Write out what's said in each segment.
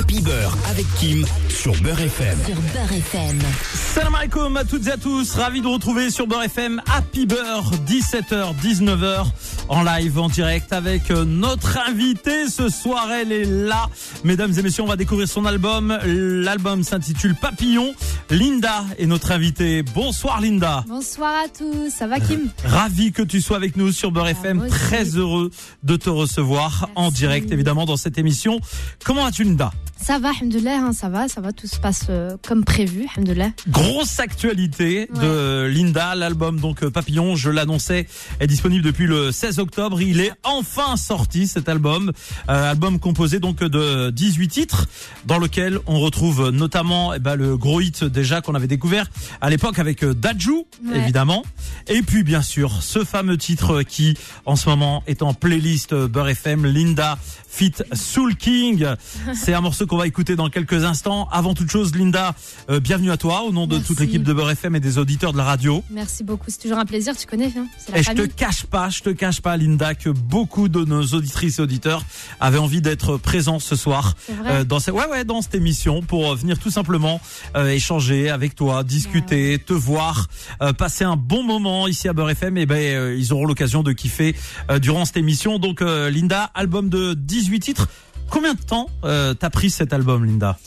Happy Beurre avec Kim sur Beurre FM. Sur Beurre FM. Salam alaikum à toutes et à tous, ravi de vous retrouver sur Beurre FM Happy Beurre 17h 19h en live en direct avec euh, notre invitée ce soir elle est là. Mesdames et messieurs, on va découvrir son album. L'album s'intitule Papillon. Linda est notre invitée. Bonsoir Linda. Bonsoir à tous, ça va Kim? Ravi que tu sois avec nous sur Beurre FM, moi aussi. très heureux de te recevoir en direct évidemment dans cette émission. Comment vas-tu Linda? Ça va, alhamdoulilah, hein, ça va, ça va, tout se passe euh, comme prévu, alhamdoulilah. Grosse actualité de Linda, l'album donc euh, Papillon, je l'annonçais, est disponible depuis le 16 octobre. Il est enfin sorti cet album, Euh, album composé donc de 18 titres, dans lequel on retrouve notamment eh ben, le gros hit déjà qu'on avait découvert à l'époque avec euh, Dajou, Ouais. évidemment, et puis bien sûr ce fameux titre qui en ce moment est en playlist euh, Beurre FM, Linda Fit Soul King. C'est un morceau qu'on va écouter dans quelques instants. Avant toute chose, Linda, euh, bienvenue à toi au nom de Merci. toute l'équipe de Beurre FM et des auditeurs de la radio. Merci beaucoup, c'est toujours un plaisir, tu connais, hein, la Et je te famille. cache pas, je te cache pas, Linda, que beaucoup de nos auditrices et auditeurs avaient envie d'être présents ce soir euh, dans cette, ouais, ouais, dans cette émission pour euh, venir tout simplement euh, échanger avec toi, discuter, te voir, euh, passer un bon moment ici à Beurre FM. Et ben, euh, ils auront l'occasion de kiffer euh, durant cette émission. Donc, euh, Linda, album de 18 titres. Combien de temps euh, t'as pris cet album, Linda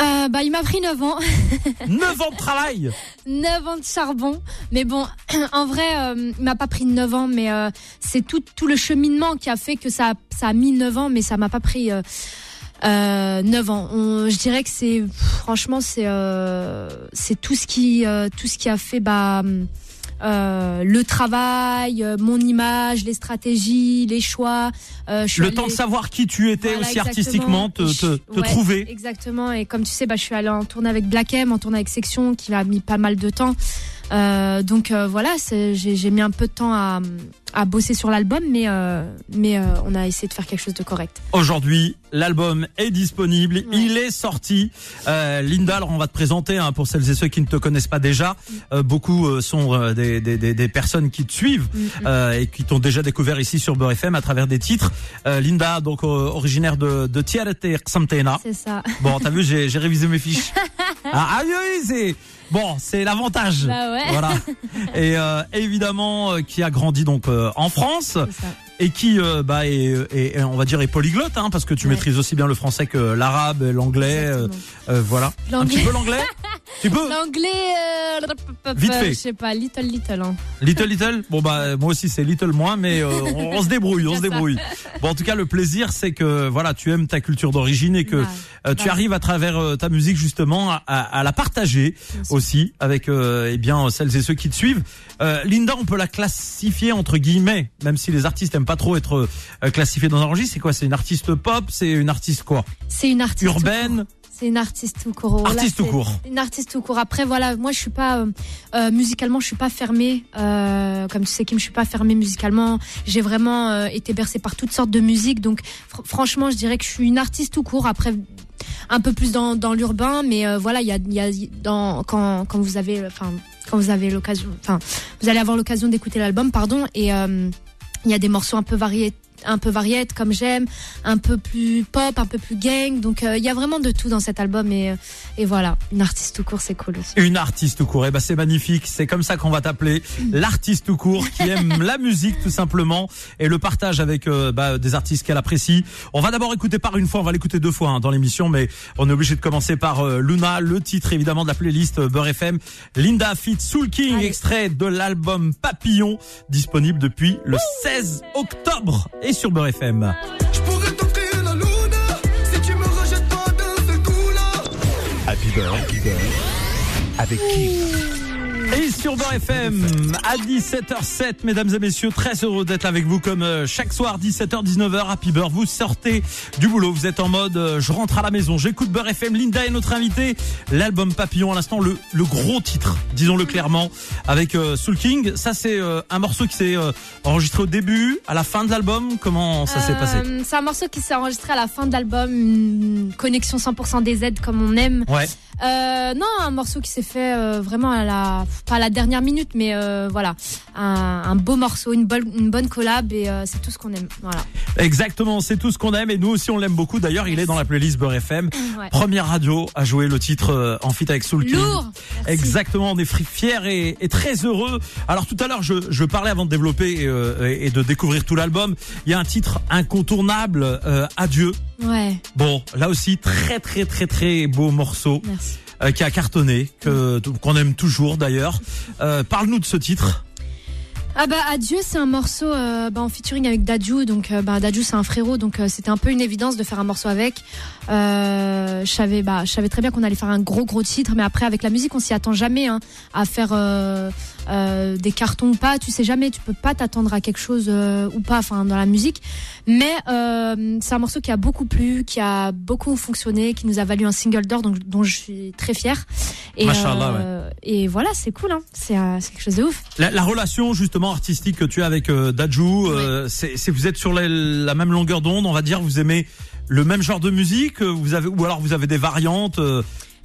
Euh, bah, il m'a pris 9 ans, 9 ans de travail 9 ans de charbon, mais bon, en vrai, euh, il m'a pas pris 9 ans, mais euh, c'est tout, tout le cheminement qui a fait que ça, a- ça a mis 9 ans, mais ça m'a pas pris... Euh, euh, 9 ans. On- je dirais que c'est franchement c'est euh, c'est tout ce qui euh, tout ce qui a fait bah euh, le travail, euh, mon image, les stratégies, les choix. Euh, je suis Le allée- temps de savoir qui tu étais Voilà, aussi exactement. artistiquement, te, te, te ouais, trouver. Exactement. Et comme tu sais, bah, je suis allée en tournée avec Black M, en tournée avec Section, qui m'a mis pas mal de temps. Euh, donc euh, voilà, c'est- j'ai j'ai mis un peu de temps à, à bosser sur l'album, mais euh, mais euh, on a essayé de faire quelque chose de correct. Aujourd'hui, l'album est disponible, il est sorti. Euh, Linda, alors on va te présenter hein, pour celles et ceux qui ne te connaissent pas déjà. Euh, beaucoup sont des, des, des, des personnes qui te suivent euh, et qui t'ont déjà découvert ici sur Beurre FM à travers des titres. Linda, donc originaire de, de Tiarete. C'est ça. Bon, t'as vu, j'ai révisé mes fiches. Ah, c'est bon, c'est l'avantage. Bah ouais. Voilà. Et euh, évidemment, euh, qui a grandi donc euh, en France et qui euh, bah est, est- est, on va dire est polyglotte hein, parce que tu Ouais. maîtrises aussi bien le français que l'arabe, l'anglais, euh, Exactement. euh, voilà. Un L'anglais. petit peu l'anglais? tu peux L'anglais, euh, Vite fait. Je sais pas, little little. Hein. Little little. Bon bah moi aussi c'est little moins, mais euh, on, on se débrouille, on se débrouille. Bon en tout cas le plaisir c'est que voilà tu aimes ta culture d'origine et que Ouais. euh, tu arrives à travers euh, ta musique justement à, à- à la partager aussi avec euh, eh bien celles et ceux qui te suivent. Euh, Linda, on peut la classifier entre guillemets, même si les artistes aiment pas trop être classifiés dans un registre. C'est quoi? C'est une artiste pop? C'est une artiste quoi? C'est une artiste. Urbaine? C'est une artiste tout court. Là, Artiste tout court. Une artiste tout court. Après, voilà, moi, je suis pas euh, euh, musicalement, je suis pas fermée. Euh, comme tu sais, Kim, je suis pas fermée musicalement. J'ai vraiment euh, été bercée par toutes sortes de musiques. Donc, fr- franchement, je dirais que je suis une artiste tout court. Après, un peu plus dans, dans l'urbain, mais voilà, il y a, y a dans quand quand vous avez, enfin, quand vous avez l'occasion, enfin, vous allez avoir l'occasion d'écouter l'album, pardon, et il y a des morceaux un peu variés un peu variette comme j'aime, un peu plus pop, un peu plus gang. Donc euh, il y a vraiment de tout dans cet album et, euh, et voilà, une artiste tout court, c'est cool aussi. Une artiste tout court. Eh ben c'est magnifique. C'est comme ça qu'on va t'appeler. L'artiste tout court qui aime la musique tout simplement et le partage avec euh, bah, des artistes qu'elle apprécie. On va d'abord écouter par une fois. On va l'écouter deux fois hein, dans l'émission, mais on est obligé de commencer par euh, Luna, le titre évidemment de la playlist Beurre FM. Linda Fit Soul King, Allez. extrait de l'album Papillon, disponible depuis le 16 octobre et sur Beurre FM. Je pourrais t'offrir la luna si tu me rejettes pas d'un seul coup là. Happy Beurre avec Kim. Sur Beurre FM à 17h07, mesdames et messieurs, très heureux d'être avec vous comme euh, chaque soir 17h 19h Happy Beurre. Vous sortez du boulot, vous êtes en mode euh, je rentre à la maison, j'écoute Beurre FM. Linda est notre invitée. L'album Papillon à l'instant le le gros titre, disons-le clairement, avec euh, Soul King. Ça c'est euh, un morceau qui s'est enregistré au début, à la fin de l'album. Comment ça s'est passé C'est un morceau qui s'est enregistré à la fin de l'album, une connexion 100% des aides comme on aime. Ouais. Euh, non, un morceau qui s'est fait euh, vraiment à la, pas à la dernière minute, mais euh, voilà, un, un beau morceau, une bonne, une bonne collab et euh, c'est tout ce qu'on aime. Voilà. Exactement, c'est tout ce qu'on aime et nous aussi on l'aime beaucoup. D'ailleurs, il est dans la playlist Beurre FM. Ouais. Première radio à jouer le titre euh, en feat avec Soul. Lourd. Exactement, on est fiers et, et très heureux. Alors tout à l'heure, je, je parlais avant de développer euh, et, et de découvrir tout l'album. Il y a un titre incontournable, euh, Adieu. Ouais, Bon, là aussi très très très très beau morceau merci. euh, qui a cartonné, que qu'on aime toujours d'ailleurs. Euh, Parle-nous de ce titre. Ah bah Adieu, c'est un morceau euh, bah, en featuring avec Dadju, donc euh, bah, Dadju c'est un frérot, donc euh, c'était un peu une évidence de faire un morceau avec. Je savais, bah, je savais très bien qu'on allait faire un gros gros titre, mais après avec la musique on s'y attend jamais hein, à faire euh, des cartons ou pas. Tu sais jamais, tu peux pas t'attendre à quelque chose euh, ou pas, enfin dans la musique. Mais euh, c'est un morceau qui a beaucoup plu, qui a beaucoup fonctionné, qui nous a valu un single d'or, donc dont je suis très fière. Et, euh, et voilà, c'est cool, hein. c'est quelque chose de ouf. La, la relation justement artistique que tu as avec Dadju, euh, c'est vous êtes sur la, la même longueur d'onde, on va dire. Vous aimez le même genre de musique, vous avez ou alors vous avez des variantes.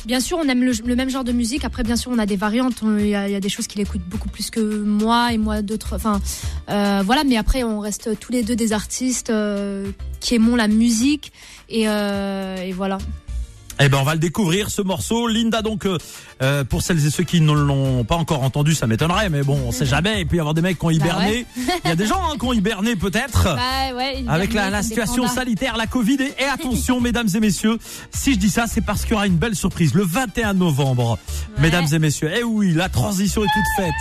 Bien sûr, on aime le, même genre de musique. Après, bien sûr, on a des variantes. Il y, a des choses qu'il écoute beaucoup plus que moi et moi d'autres. Enfin, euh, voilà. Mais après, on reste tous les deux des artistes euh, qui aimons la musique et, euh, et voilà. Eh ben, on va le découvrir ce morceau. Linda, donc, euh, euh, pour celles et ceux qui ne l'ont pas encore entendu, ça m'étonnerait, mais bon, on sait jamais. Et puis, avoir des mecs qui ont hiberné. Il y a des gens hein, qui ont hiberné peut-être. Bah, ouais, Avec la, la situation sanitaire, la Covid. Et, et attention, mesdames et messieurs, si je dis ça, c'est parce qu'il y aura une belle surprise le 21 novembre. Mesdames et messieurs, eh oui, la transition est toute faite.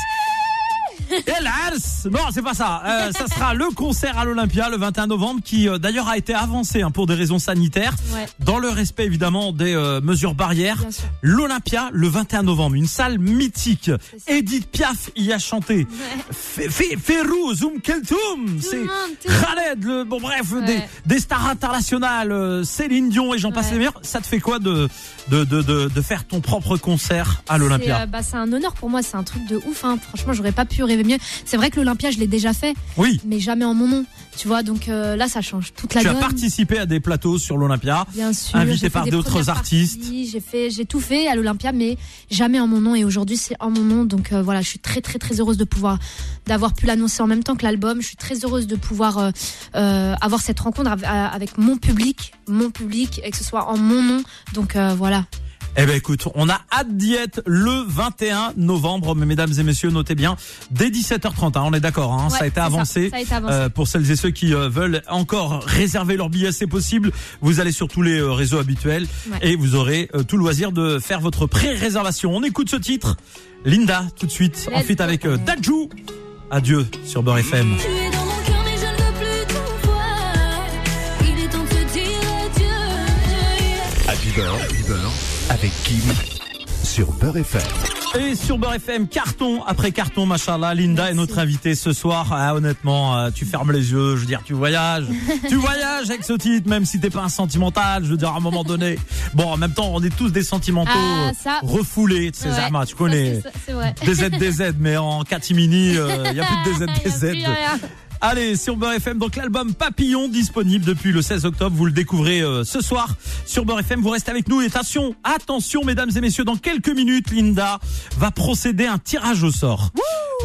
Hélas Non, c'est pas ça. Euh, ça sera le concert à l'Olympia le 21 novembre qui euh, d'ailleurs a été avancé hein, pour des raisons sanitaires, Ouais, dans le respect évidemment des euh, mesures barrières. L'Olympia le 21 novembre, une salle mythique. Edith Piaf y a chanté. Fe- Fe- Ferrou, Zoum Keltoum, c'est. Khaled, le, bon bref, Ouais. des, des stars internationales, euh, Céline Dion et j'en passe Ouais. les meilleurs. Ça te fait quoi de, de, de, de, de faire ton propre concert à l'Olympia? Bah, c'est un honneur pour moi. C'est un truc de ouf. Hein. Franchement, j'aurais pas pu rêver mieux. C'est vrai que l'Olympia, je l'ai déjà fait, Oui, mais jamais en mon nom. Tu vois, donc euh, là, ça change toute la tu as donne. participé à des plateaux sur l'Olympia. Bien sûr. invité par d'autres artistes. J'ai fait, j'ai tout fait à l'Olympia, mais jamais en mon nom. Et aujourd'hui, c'est en mon nom. Donc euh, voilà, je suis très très très heureuse de pouvoir, d'avoir pu l'annoncer en même temps que l'album. Je suis très heureuse de pouvoir euh, avoir cette rencontre av- avec mon public, mon public, et que ce soit en mon nom. Donc voilà. Eh ben écoute, on a hâte d'y être le 21 novembre, mais mesdames et messieurs, notez bien, dès 17h30, hein, on est d'accord, hein, ça a été avancé. Ça a été avancé. Euh, pour celles et ceux qui euh, veulent encore réserver leur billet, c'est possible. Vous allez sur tous les euh, réseaux habituels Ouais. et vous aurez euh, tout le loisir de faire votre pré-réservation. On écoute ce titre, Linda, tout de suite, en Let's fit go. avec euh, Dadju. Adieu sur Beurre FM. Tu es dans mon cœur, mais je ne veux plus tout voir. Il est temps de se dire adieu. Happy Beurre, Happy Beurre, avec Kim sur Beurre FM. Et sur Beurre FM, carton après carton, machallah. Linda est notre invitée ce soir. Ah, honnêtement, euh, tu fermes les yeux. Je veux dire, tu voyages. tu voyages avec ce titre, même si t'es pas un sentimental. Je veux dire, à un moment donné. Bon, en même temps, on est tous des sentimentaux Ah, euh, ça. refoulés. de ces Ouais, tu ça, connais. c'est- C'est vrai. DZ, DZ, mais en catimini, il y a plus de DZ, DZ. Allez, sur Beurre FM, donc l'album Papillon disponible depuis le 16 octobre. Vous le découvrez euh, ce soir sur Beurre FM. Vous restez avec nous et attention, attention, mesdames et messieurs, dans quelques minutes, Linda va procéder à un tirage au sort.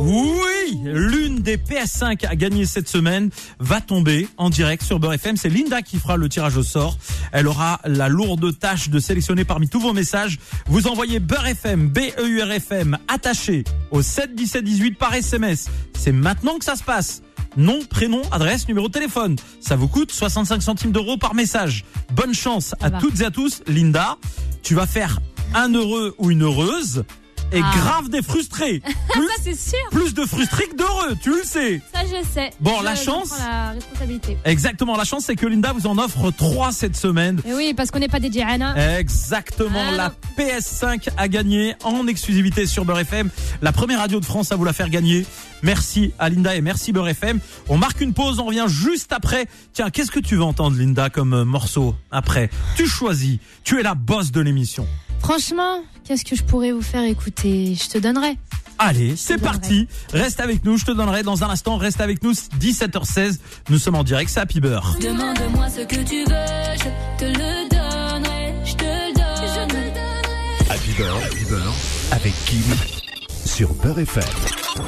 Oui, l'une des PS5 à gagner cette semaine va tomber en direct sur Beurre FM. C'est Linda qui fera le tirage au sort. Elle aura la lourde tâche de sélectionner parmi tous vos messages. Vous envoyez Beurre FM, B-E-U-R-F-M, attaché au 7 17 18 par SMS. C'est maintenant que ça se passe. Nom, prénom, adresse, numéro de téléphone. Ça vous coûte 65 centimes d'euros par message. Bonne chance à toutes et à tous. Linda, tu vas faire un heureux ou une heureuse et Ah. grave des frustrés. Plus, Ça, c'est sûr. plus de frustrés que d'heureux, tu le sais. Ça, je sais. Bon, Je- la chance. prends la responsabilité. Exactement, la chance c'est que Linda vous en offre trois cette semaine. Et oui, parce qu'on n'est pas des Diana. Exactement, Ah, la non. PS5 a gagné en exclusivité sur Beurre FM, la première radio de France à vous la faire gagner. Merci à Linda et merci Beurre FM. On marque une pause, on revient juste après. Tiens, qu'est-ce que tu veux entendre Linda comme morceau après? Tu choisis, tu es la boss de l'émission. Franchement, qu'est-ce que je pourrais vous faire écouter? Je te donnerai. Allez, c'est parti. Reste avec nous, je te donnerai dans un instant. Reste avec nous, 17h16. Nous sommes en direct, c'est Happy Beurre. Demande-moi ce que tu veux, je te le donnerai. Je te le donne. Happy Beurre, Beurre, avec Kim sur Beurre FM.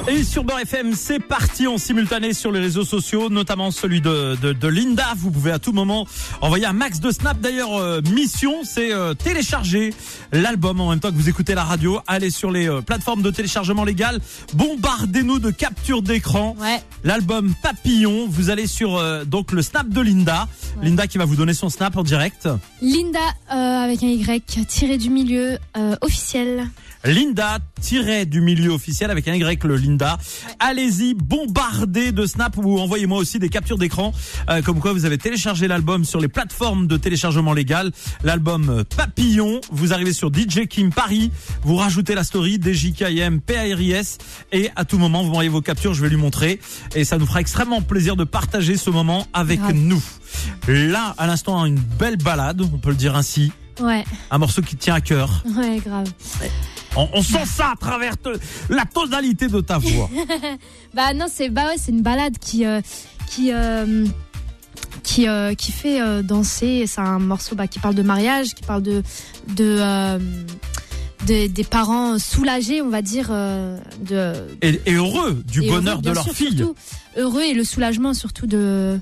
Et sur Beurre FM, c'est parti en simultané sur les réseaux sociaux, notamment celui de, de, de Linda. Vous pouvez à tout moment envoyer un max de snap. D'ailleurs, euh, mission, c'est euh, télécharger l'album en même temps que vous écoutez la radio. Allez sur les euh, plateformes de téléchargement légal. Bombardez-nous de captures d'écran. Ouais. L'album Papillon. Vous allez sur euh, donc le snap de Linda. Ouais. Linda qui va vous donner son snap en direct. Linda euh, avec un Y tiré du milieu euh, officiel. Linda tiré du milieu officiel avec un Y le Linda. Allez-y, bombardez de snap ou envoyez-moi aussi des captures d'écran euh, comme quoi vous avez téléchargé l'album sur les plateformes de téléchargement légal, l'album euh, Papillon. Vous arrivez sur DJ Kim Paris, vous rajoutez la story DJKM PARIS et à tout moment vous m'envoyez vos captures, je vais lui montrer et ça nous fera extrêmement plaisir de partager ce moment avec Grave. nous. Là, à l'instant, une belle balade, on peut le dire ainsi, Ouais, un morceau qui tient à cœur. ouais, grave. On, on sent ça à travers te- la tonalité de ta voix. Bah non, c'est bah ouais, c'est une balade qui euh, qui euh, qui euh, qui fait danser. C'est un morceau bah, qui parle de mariage, qui parle de de des- des parents soulagés, on va dire, euh, de Et, et heureux du et bonheur heureux, de leur sûr, fille. surtout heureux et le soulagement surtout de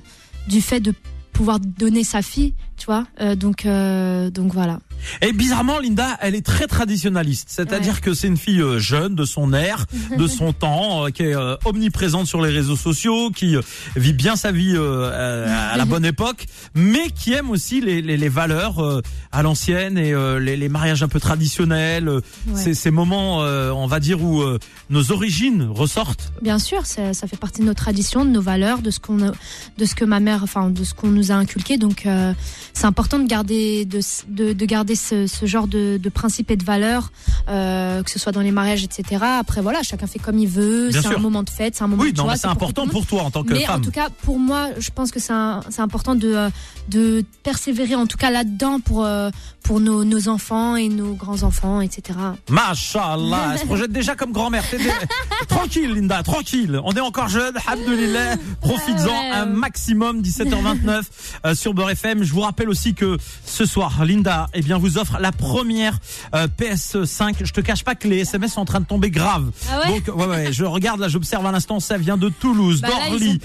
du fait de pouvoir donner sa fille, tu vois. Euh, donc euh, donc voilà. Et bizarrement, Linda, elle est très traditionnaliste. C'est-à-dire que c'est une fille euh, jeune, de son air, de son temps, euh, qui est euh, omniprésente sur les réseaux sociaux, qui vit bien sa vie à la bonne époque, mais qui aime aussi les, les, les valeurs à l'ancienne et les, les mariages un peu traditionnels. Ouais. Ces, ces moments, on va dire, où nos origines ressortent. Bien sûr, ça, ça fait partie de nos traditions, de nos valeurs, de ce qu'on, de ce que ma mère, enfin, de ce qu'on nous a inculqué. Donc, euh, c'est important de garder, de, s- de, de garder ce, ce genre de, de principes et de valeurs, euh, que ce soit dans les mariages, etc. Après, voilà, chacun fait comme il veut. C'est un moment de fête, c'est un moment Oui, de mais c'est important pour toi en tant que Mais femme. en tout cas, pour moi, je pense que c'est important de, euh, de persévérer, en tout cas là-dedans, pour, euh, pour nos, nos enfants et nos grands-enfants, etc. Machallah, elle se projette déjà comme grand-mère. Tranquille, Linda, tranquille. On est encore jeune, alhamdoulilah. Profites-en Ouais, un maximum, 17h29 euh, sur Beurre FM. Je vous rappelle aussi que ce soir, Linda, eh bien, vous offre la première euh, PS5. Je te cache pas que les SMS sont en train de tomber grave. Ah ouais Donc, ouais, ouais, je regarde là, j'observe à l'instant, ça vient de Toulouse, Bah d'Orly.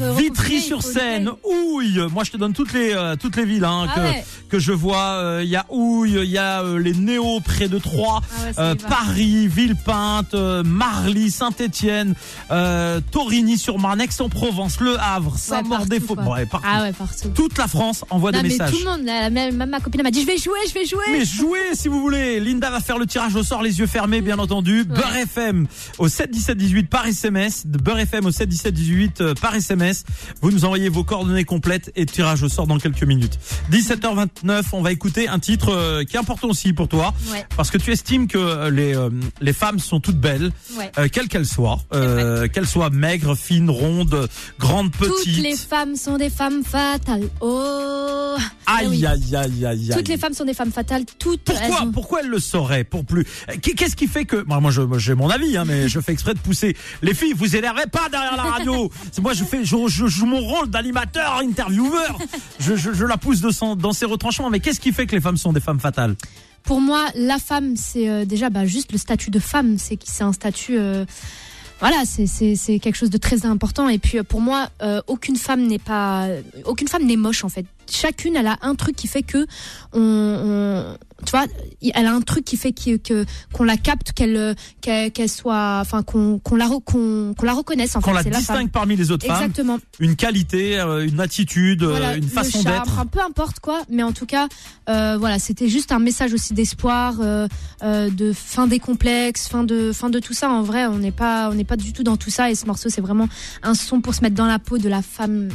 euh, Vitry-sur-Seine, Houille. Moi, je te donne toutes les euh, toutes les villes hein, Ah que que je vois. Euh, Il y a Houille, il y a euh, les Néo près de Troyes, Ah euh. Paris, Villepinte, euh, Marly, Saint-Étienne, euh, Torigny-sur-Marne, Aix-en-Provence, Le Havre, Saint-Maur-des-Faux. Ah ouais, partout. Toute la France envoie Non, des mais messages. tout le monde, là, même, ma copine m'a dit je vais jouer, je vais jouer. Mais jouez si vous voulez. Linda va faire le tirage au sort, les yeux fermés, bien entendu. Beurre FM au 7 17 18 par SMS. Beurre FM au 7 17 18 euh, par SMS. Vous nous envoyez vos coordonnées complètes et tirage au sort dans quelques minutes. 17h29, on va écouter un titre euh, qui est important aussi pour toi. Ouais. Parce que tu estimes que euh, les, euh, les femmes sont toutes belles, Ouais. euh, quelles qu'elles soient. Euh, qu'elles soient maigres, fines, rondes, grandes, Toutes petites. les femmes sont des femmes fatales. Oh. Aïe, Eh aïe, aïe, aïe, aïe. Toutes les femmes sont des femmes fatales. Toutes. Pourquoi elles ont- Pourquoi elle le saurait pour plus Qu- Qu'est-ce qui fait que moi, moi, j'ai mon avis, hein, mais je fais exprès de pousser les filles. Vous énervez pas derrière la radio. C'est moi, je fais, je, je joue mon rôle d'animateur, intervieweur. Je, je, je la pousse de son- dans ses retranchements. Mais qu'est-ce qui fait que les femmes sont des femmes fatales Pour moi, la femme, c'est euh, déjà bah, juste le statut de femme. C'est c'est un statut. euh, voilà, c'est- c'est c'est quelque chose de très important. Et puis euh, pour moi, euh, aucune femme n'est pas, aucune femme n'est moche en fait. Chacune, elle a un truc qui fait que on, on- tu vois, elle a un truc qui fait que que- qu'on la capte, qu'elle euh, qu'elle qu'elle soit, enfin qu'on qu'on la qu'on qu'on la reconnaisse Qu'on la distingue parmi les autres femmes, Exactement. une qualité, euh, une attitude, euh, Voilà, une façon d'être. enfin, peu importe quoi, mais en tout cas, euh, voilà, c'était juste un message aussi d'espoir, euh, euh, de fin des complexes, fin de fin de tout ça. En vrai, on n'est pas on n'est pas du tout dans tout ça. Et ce morceau, c'est vraiment un son pour se mettre dans la peau de la femme,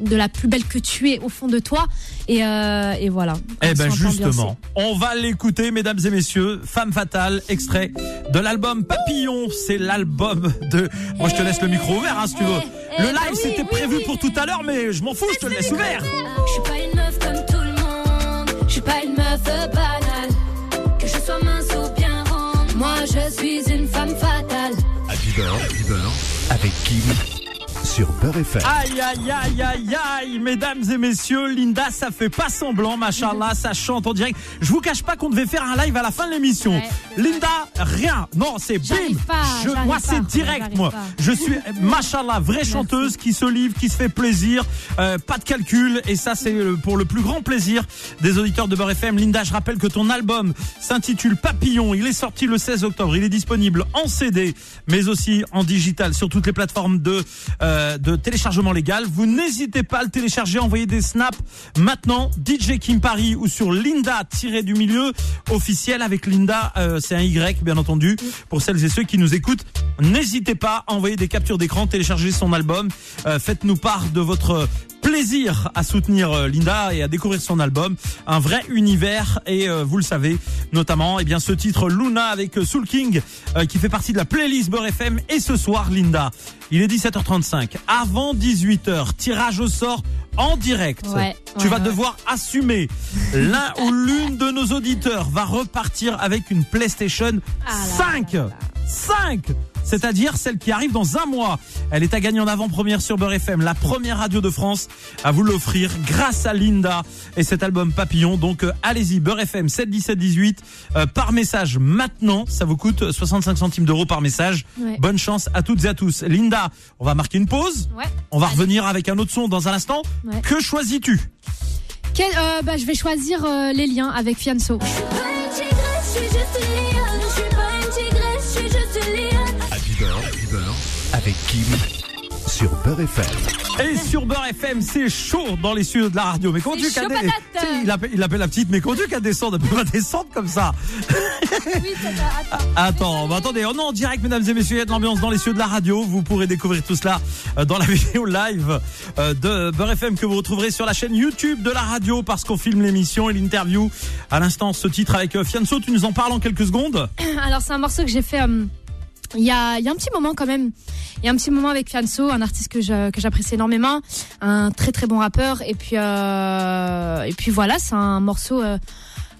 de la plus belle que tu es au fond de toi. Et, et voilà. Eh ben justement, on va l'écouter, mesdames et messieurs. Femme fatale, extrait de l'album Papillon. C'est l'album de. Moi, je te laisse le micro ouvert, hein, si tu veux. eh, Le bah live, oui, c'était prévu pour tout à l'heure, mais je m'en fous, je te le laisse ouvert. Je suis pas une meuf comme tout le monde. Je suis pas une meuf banale. Que je sois mince ou bien ronde. Moi, je suis une femme fatale. À du beurre, avec Kim sur Beurre FM. Aïe, aïe, aïe, aïe, aïe, mesdames et messieurs, Linda, ça fait pas semblant, machallah, ça chante en direct. Je vous cache pas qu'on devait faire un live à la fin de l'émission. Ouais, Linda, rien. Non, c'est bim. Pas, Je- moi, c'est direct, moi. pas. Je suis, machallah, vraie chanteuse qui se livre, qui se fait plaisir, euh, pas de calcul. Et ça, c'est pour le plus grand plaisir des auditeurs de Beurre FM. Linda, je rappelle que ton album s'intitule Papillon. Il est sorti le 16 octobre. Il est disponible en CD, mais aussi en digital sur toutes les plateformes de, euh, de téléchargement légal. Vous n'hésitez pas à le télécharger, envoyez des snaps maintenant. DJ Kim Paris ou sur Linda tiré du milieu officiel avec Linda, euh, c'est un Y bien entendu. Pour celles et ceux qui nous écoutent, n'hésitez pas à envoyer des captures d'écran, télécharger son album. Euh, Faites-nous part de votre plaisir à soutenir euh, Linda et à découvrir son album, un vrai univers et euh, vous le savez notamment eh bien ce titre Luna avec euh, Soul King euh, qui fait partie de la playlist Beurre FM et ce soir Linda, il est 17h35 avant 18h, tirage au sort en direct. Ouais, tu ouais, vas ouais. devoir assumer l'un ou l'une de nos auditeurs va repartir avec une PlayStation Ah là 5. là là. 5 c'est-à-dire celle qui arrive dans un mois. Elle est à gagner en avant-première sur Beurre FM, la première radio de France à vous l'offrir grâce à Linda et cet album Papillon. Donc euh, allez-y, Beurre FM 7 17 18 euh, par message maintenant. Ça vous coûte 65 centimes d'euros par message. Ouais. Bonne chance à toutes et à tous. Linda, on va marquer une pause. Ouais. On va Allez. revenir avec un autre son dans un instant. Ouais. Que choisis-tu? Quel- euh, bah, je vais choisir euh, les liens avec Fianso. Pas une avec Kim sur Beurre FM. Et sur Beurre FM, c'est chaud dans les studios de la radio. Mais conduis C'est qu'à chaud des- il appelle, il appelle la petite, mais conduis qu'à descendre. Elle peut pas descendre comme ça. Oui, ça va, attends. Attends, bah attendez, on est en direct, mesdames et messieurs, il y a de l'ambiance dans les cieux de la radio. Vous pourrez découvrir tout cela euh, dans la vidéo live euh, de Beurre FM que vous retrouverez sur la chaîne YouTube de la radio parce qu'on filme l'émission et l'interview. À l'instant, ce titre avec euh, Fianso, tu nous en parles en quelques secondes Alors c'est un morceau que j'ai fait euh, il y, a, il y a un petit moment quand même. Il y a un petit moment avec Fianso, un artiste que j'apprécie énormément, un très très bon rappeur. Et puis euh, et puis voilà, c'est un morceau. euh,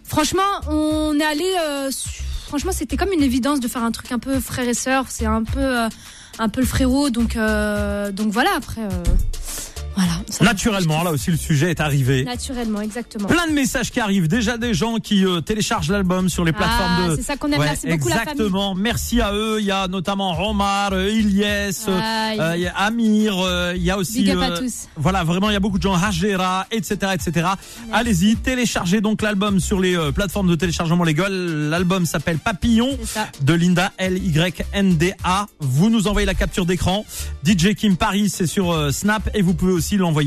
franchement, on est allé. euh, franchement, c'était comme une évidence de faire un truc un peu frère et sœur. C'est un peu euh, un peu le frérot. Donc donc voilà. Après voilà. Ça- Naturellement, là aussi, le sujet est arrivé. Naturellement, exactement. Plein de messages qui arrivent. Déjà des gens qui euh, téléchargent l'album sur les plateformes Ah, de. c'est ça qu'on aime. Ouais, Merci beaucoup la famille. exactement. Merci à eux. Il y a notamment Romar, euh, Ilyes, Aïe. euh, il y a Amir. euh, Il y a aussi. Big up à tous. Voilà, vraiment, il y a beaucoup de gens. Hajera, etc., etc. Allez-y, téléchargez donc l'album sur les plateformes de téléchargement légal. L'album s'appelle Papillon de Linda L Y N D A. Vous nous envoyez la capture d'écran. DJ Kim Paris, c'est sur Snap et vous pouvez aussi l'envoyer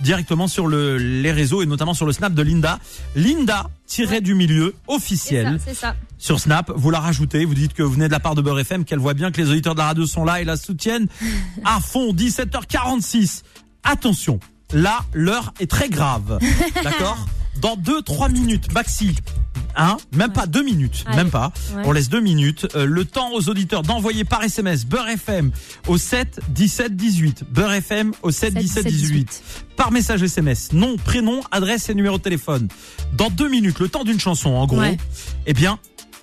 directement sur le, les réseaux et notamment sur le Snap de Linda. Linda tiré du milieu ça, officiel c'est ça. sur Snap. Vous la rajoutez, vous dites que vous venez de la part de Beurre FM, qu'elle voit bien que les auditeurs de la radio sont là et la soutiennent à fond. 17h46. Attention, là l'heure est très grave. D'accord? Dans 2-3 minutes maxi. Hein? Même pas deux minutes, Allez. même pas. Ouais. On laisse deux minutes. Euh, le temps aux auditeurs d'envoyer par SMS Beurre FM au 7 17 18. Beurre FM au 7 17 18. Par message SMS. Nom, prénom, adresse et numéro de téléphone. Dans deux minutes, le temps d'une chanson en gros. Ouais. Eh bien,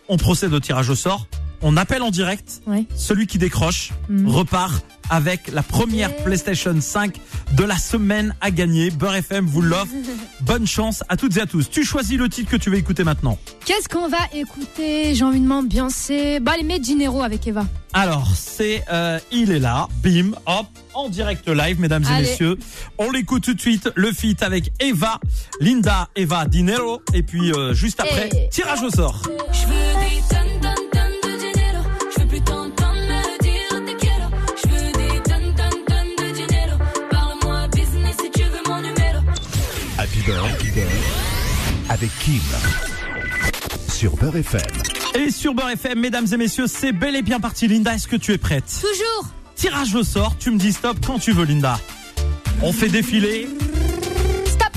on procède au tirage au sort. On appelle en direct. Ouais. Celui qui décroche Mhm. repart avec la première Yeah. PlayStation 5 de la semaine à gagner. Beurre FM vous l'offre. Bonne chance à toutes et à tous. Tu choisis le titre que tu veux écouter maintenant. Qu'est-ce qu'on va écouter? J'ai envie de m'ambiancer. Bah, les Made Dinero avec Eva. Alors, c'est euh, Il est là, bim, hop, en direct live, mesdames et messieurs. On l'écoute tout de suite, le feat avec Eva, Linda, Eva Dinero. Et puis, euh, juste après, Hey. tirage au sort. Je veux avec Kim sur Beurre FM. Et sur Beurre FM, mesdames et messieurs, c'est bel et bien parti. Linda, est-ce que tu es prête? Toujours Tirage au sort, tu me dis stop quand tu veux, Linda. On fait défiler. Stop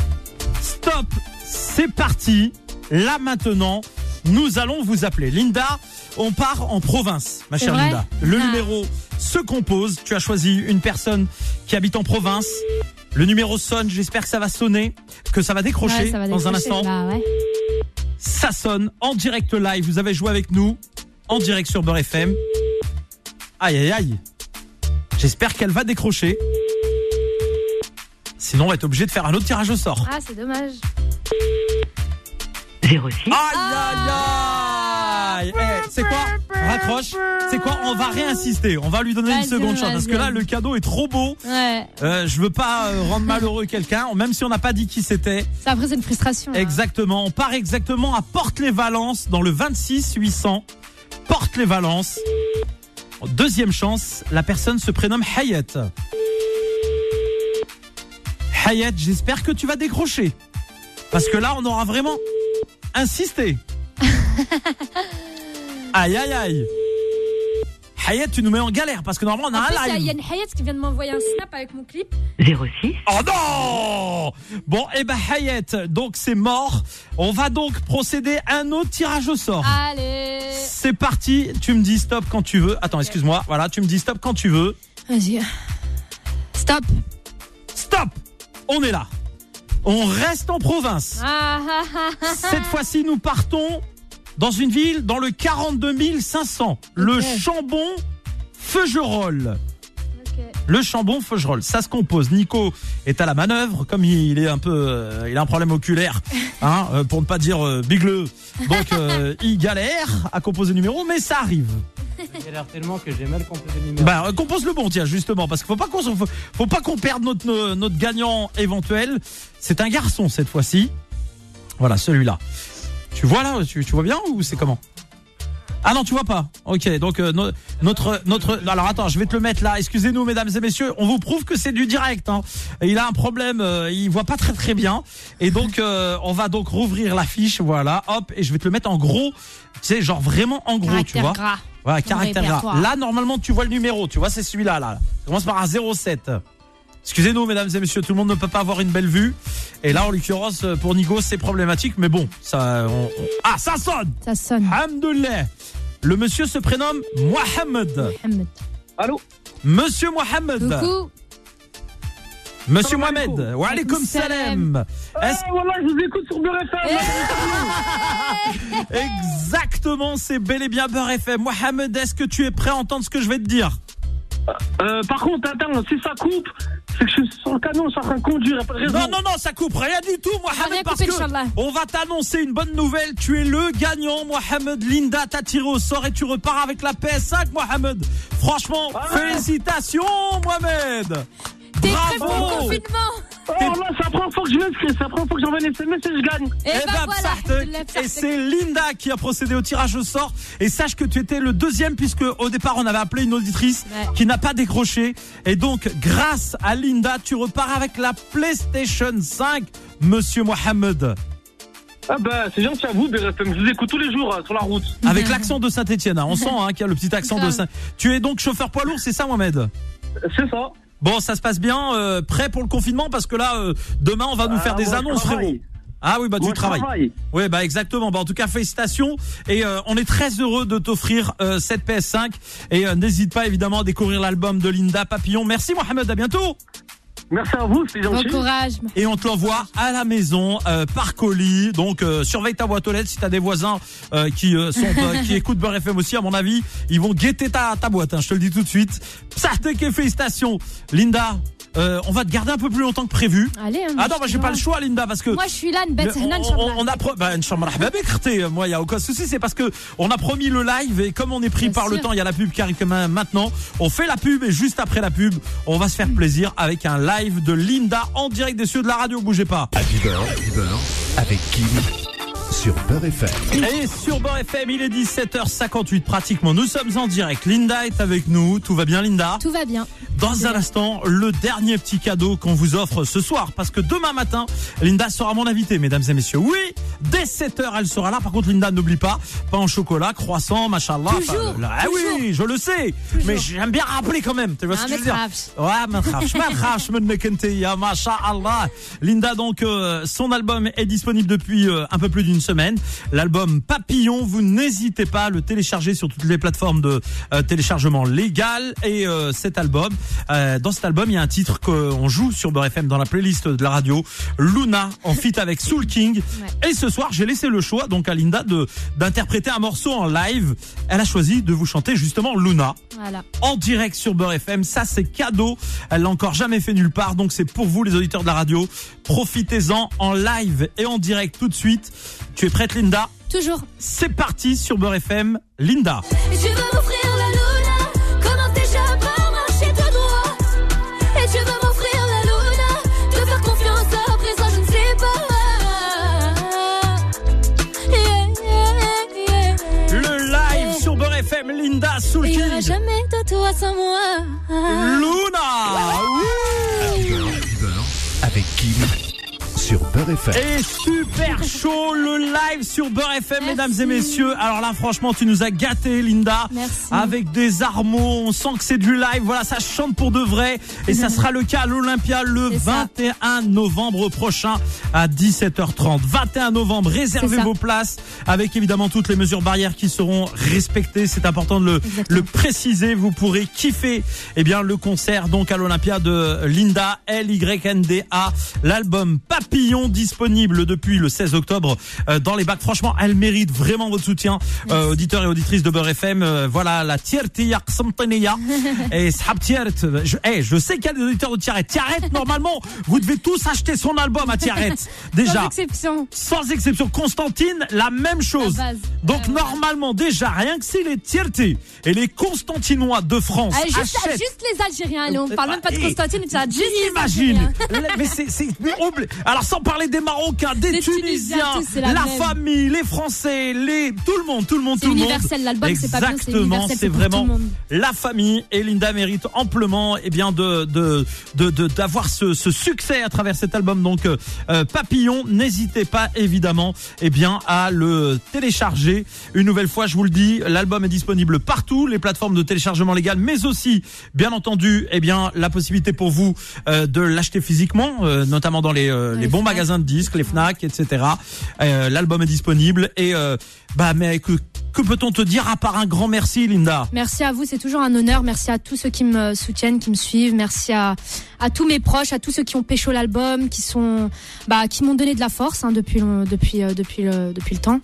Stop C'est parti. Là maintenant, nous allons vous appeler. Linda, on part en province, ma chère Linda. Le Ah. numéro se compose. Tu as choisi une personne qui habite en province. Le numéro sonne, j'espère que ça va sonner, que ça va décrocher Ouais, ça va dans un instant. Bah ouais. Ça sonne en direct live. Vous avez joué avec nous en direct sur Beurre FM. Aïe aïe aïe. J'espère qu'elle va décrocher. Sinon, on va être obligé de faire un autre tirage au sort. Ah, c'est dommage. 06 Aïe, aïe, aïe C'est quoi Raccroche. C'est quoi On va réinsister. On va lui donner une seconde chance parce que là, le cadeau est trop beau. Ouais. Euh, je veux pas euh, rendre malheureux quelqu'un, même si on n'a pas dit qui c'était. Ça, après, c'est une frustration. hein. Exactement. On part exactement à Porte-les-Valences dans le 26 800. Porte-les-Valences. Deuxième chance, la personne se prénomme Hayat. Hayat, j'espère que tu vas décrocher. Parce que là, on aura vraiment insisté. aïe, aïe, aïe. Hayat, tu nous mets en galère parce que normalement, on a En plus, il y a un live. Yann Hayat qui vient de m'envoyer un snap avec mon clip. 06 Oh non Bon, eh ben Hayat, donc c'est mort. On va donc procéder à un autre tirage au sort. Allez. C'est parti, tu me dis stop quand tu veux. Attends, excuse-moi. Voilà, tu me dis stop quand tu veux. Vas-y. Stop. Stop On est là. On reste en province. Ah, ah, ah, Cette fois-ci, nous partons dans une ville dans le 42 500. Le. Chambon Feugerolles. Le Chambon Feugerolles. Ça se compose. Nico est à la manœuvre, comme il est un peu, euh, il a un problème oculaire, hein, euh, pour ne pas dire euh, bigleux. Donc euh, il galère à composer le numéro, mais ça arrive. J'ai l'air tellement que j'ai mal composé le numéro. Bah, compose le bon, tiens, justement, parce qu'il faut pas qu'on, faut, faut pas qu'on perde notre, no- notre gagnant éventuel. C'est un garçon cette fois-ci. Voilà, celui-là. Tu vois là, tu, tu vois bien ou c'est comment? Ah non, tu vois pas. Ok, donc euh, no- notre notre. Alors attends, je vais te le mettre là. Excusez-nous, mesdames et messieurs, on vous prouve que c'est du direct. Hein. Il a un problème, euh, il voit pas très très bien, et donc euh, on va donc rouvrir la fiche, voilà, hop, et je vais te le mettre en gros. Tu sais, genre vraiment en gros, tu vois. gras. Voilà, caractère gras. Là, normalement, tu vois le numéro. Tu vois, c'est celui-là. Là. Ça commence par un 07. Excusez-nous, mesdames et messieurs, tout le monde ne peut pas avoir une belle vue. Et là, en l'occurrence, pour Nigo, c'est problématique. Mais bon, ça. on- on- Ah, ça sonne Ça sonne. Alhamdoulilah. Le monsieur se prénomme Mohamed. Mohamed. Allô? Monsieur Mohamed. Coucou. Monsieur Salam Mohamed. Wa alaikum salam. Est-ce voilà, je vous écoute sur Beurre FM. Exactement, c'est bel et bien Beurre FM. Mohamed, est-ce que tu es prêt à entendre ce que je vais te dire? Euh, par contre, attends, si ça coupe, c'est que je suis sur le canon, je suis en train de conduire. y a pas de raison. Non, non, non, ça coupe rien du tout, Mohamed, rien parce que on va t'annoncer une bonne nouvelle. Tu es le gagnant, Mohamed. Linda t'a tiré au sort et tu repars avec la PS5, Mohamed. Franchement, Ah. félicitations, Mohamed. T'es prêt pour le Bravo. confinement Oh là, c'est la première fois que je m'inscris, c'est la première fois que j'envoie un SMS et je gagne. Et Eh bah ben, voilà. Le Et Psartek. c'est Linda qui a procédé au tirage au sort. Et sache que tu étais le deuxième puisque au départ on avait appelé une auditrice Ouais. qui n'a pas décroché. Et donc grâce à Linda, tu repars avec la PlayStation 5, Monsieur Mohamed. Ah bah, c'est gentil à vous, Beurre FM. Je vous écoute tous les jours euh, sur la route. Avec l'accent de Saint-Etienne. On sent hein, qu'il y a le petit accent de. Saint. Tu es donc chauffeur poids lourd, c'est ça, Mohamed? C'est ça. Bon, ça se passe bien. euh, prêt pour le confinement parce que là, euh, demain, on va nous faire Ah, des annonces, frérot. Ah oui, bah tu Moi, je travailles. travaille. Oui, bah exactement. Bah, en tout cas, félicitations. Et euh, on est très heureux de t'offrir euh, cette PS5. Et euh, n'hésite pas évidemment à découvrir l'album de Linda Papillon. Merci Mohamed, à bientôt. Merci à vous, c'est Bon gentil. courage. Et on te l'envoie à la maison euh, par colis. Donc euh, surveille ta boîte aux lettres si t'as des voisins euh, qui euh, sont euh, qui écoutent Beurre FM aussi. À mon avis, ils vont guetter ta, ta boîte. hein, je te le dis tout de suite. Psartek et félicitations, Linda. euh, on va te garder un peu plus longtemps que prévu. Allez. hein, Ah non, bah j'ai pas le choix, Linda, parce que Moi, je suis là, une bête. on, on a pro- bah, moi il y a aucun souci c'est parce que on a promis le live et comme on est pris Bien par le temps il y a la pub qui arrive maintenant on fait la pub et juste après la pub on va se faire plaisir avec un live de Linda en direct des cieux de la radio bougez pas Happy Beurre, Happy avec Kim sur Beurre FM. et sur Beurre FM il est 17h58 pratiquement nous sommes en direct Linda est avec nous tout va bien Linda? Tout va bien. Dans un instant, le dernier petit cadeau qu'on vous offre ce soir. Parce que demain matin, Linda sera mon invitée, mesdames et messieurs. Oui, Dès 7h, elle sera là. Par contre, Linda, n'oublie pas, pain au chocolat, croissant, machallah. Toujours, ah oui, je le sais. Mais j'aime bien rappeler quand même. Tu vois ce que je veux dire Ouais, machallah. Linda, donc, euh, son album est disponible depuis euh, un peu plus d'une semaine. L'album Papillon, vous n'hésitez pas à le télécharger sur toutes les plateformes de euh, téléchargement légal. Et euh, cet album, dans cet album, il y a un titre qu'on joue sur BFM dans la playlist de la radio, Luna, en fit avec Soul King. Et ce soir, j'ai laissé le choix donc à Linda de d'interpréter un morceau en live. Elle a choisi de vous chanter justement Luna Voilà. en direct sur Beurre FM. Ça, c'est cadeau. Elle l'a encore jamais fait nulle part. Donc, c'est pour vous, les auditeurs de la radio. Profitez-en en live et en direct tout de suite. Tu es prête, Linda? Toujours. C'est parti sur Beurre FM. Linda. Et tu veux jamais de toi sans moi Luna. Beurre FM. Et super chaud le live sur Beurre FM, mesdames et messieurs. Alors là, franchement, tu nous as gâté, Linda. Merci. Avec des armeaux, on sent que c'est du live. Voilà, ça chante pour de vrai. Et ça sera le cas à l'Olympia le C'est ça. 21 novembre prochain à 17h30. 21 novembre, réservez vos places avec évidemment toutes les mesures barrières qui seront respectées. C'est important de le, préciser. Vous pourrez kiffer eh bien le concert donc à l'Olympia de Linda L Y N D A. L'album Papillon disponible depuis le 16 octobre euh, dans les bacs. Franchement, elle mérite vraiment votre soutien, euh, auditeurs et auditrices de Beurre FM. Euh, voilà la Tiertia Xamtaneya et Shab Tiert. Je, eh, je sais qu'il y a des auditeurs de Tiaret. Tiaret, normalement, vous devez tous acheter son album à Tiaret. Déjà. Sans exception. Sans exception, Constantine, la même chose. La. Donc ouais. normalement, déjà, rien que si les Tierté et les Constantinois de France Ah, juste, achètent... juste les Algériens. on Euh, parle même pas de et- Constantine, juste les Imagine, Algériens. mais c'est alors sans parler des Marocains, des, Des Tunisiens, la famille, les Français, les tout le monde, tout le monde, tout le monde. universel, l'album, c'est pas bien, Exactement, c'est vraiment la famille et Linda mérite amplement eh bien de de de de- d'avoir ce, ce succès à travers cet album donc euh, euh, Papillon. N'hésitez pas évidemment eh bien à le télécharger. Une nouvelle fois, je vous le dis, l'album est disponible partout, les plateformes de téléchargement légal, mais aussi bien entendu eh bien la possibilité pour vous euh, de l'acheter physiquement, euh, notamment dans les euh, les bons Fnac. Magasins de disques, les Fnac, etc. Euh, l'album est disponible et euh, bah mais que que peut-on te dire à part un grand merci, Linda? Merci à vous, c'est toujours un honneur. Merci à tous ceux qui me soutiennent, qui me suivent. Merci à, à tous mes proches, à tous ceux qui ont pécho l'album, qui sont, bah, qui m'ont donné de la force hein, depuis, depuis, euh, depuis depuis le temps.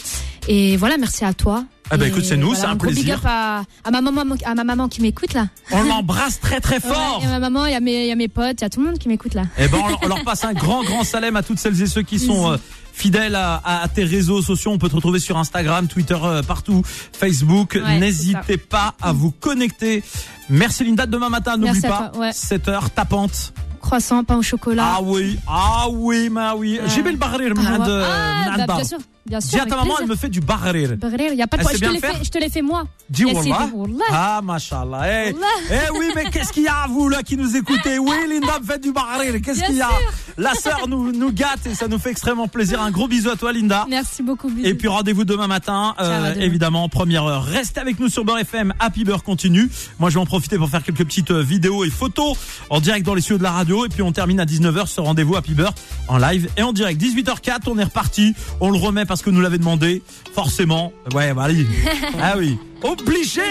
Et voilà, merci à toi. Ah bah écoute, c'est nous, c'est un gros big plaisir. up à, à ma maman, à ma maman qui m'écoute là. On l'embrasse très très fort. Ouais, Il y a ma maman, il y a mes, y a mes potes, il y a tout le monde qui m'écoute là. Eh ben, on leur- on leur passe un grand, grand salem à toutes celles et ceux qui sont euh, fidèles à, à- tes réseaux sociaux. On peut te retrouver sur Instagram, Twitter, euh, partout, Facebook. Ouais, N'hésitez pas à vous connecter. Merci Linda. Demain matin, n'oublie pas, toi, ouais. 7 heures tapante. Croissant, pain au chocolat. Ah oui, ah oui, ma oui. J'ai le barrir, Ah, de Ah, bah, bien sûr, bien sûr. Dis à ta maman, plaisir. elle me fait du barrir. Barrer, y a pas de sait Je te bien l'ai le faire fait, je te moi. Dis Wallah. Ah, machallah. Eh, eh oui, mais qu'est-ce qu'il y a, vous, là, qui nous écoutez? Oui, Linda me fait du barrir. Qu'est-ce qu'il y a? La sœur nous, nous gâte et ça nous fait extrêmement plaisir. Un gros bisou à toi, Linda. Merci beaucoup. bisous. Et puis rendez-vous demain matin, euh, à demain. évidemment, première heure. Restez avec nous sur Beurre FM, Happy Beurre continue. Moi, je vais en profiter pour faire quelques petites euh, vidéos et photos en direct dans les studios de la radio. Et puis on termine à 19h ce rendez-vous Happy Beurre en live et en direct. 18h04, on est reparti. On le remet parce que nous l'avez demandé. Forcément. Ouais, bah allez. ah oui. Obligé.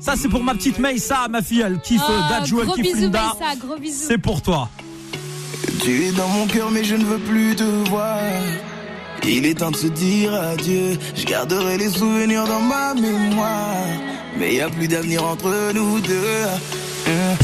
Ça, c'est pour ma petite Maïssa, ma fille. Elle kiffe Oh, euh, Dadju, elle gros kiffe bisous, Linda. Maïssa, gros bisous. C'est pour toi. Tu es dans mon cœur, mais je ne veux plus te voir. Il est temps de se dire adieu. Je garderai les souvenirs dans ma mémoire. Mais y a plus d'avenir entre nous deux. Hein.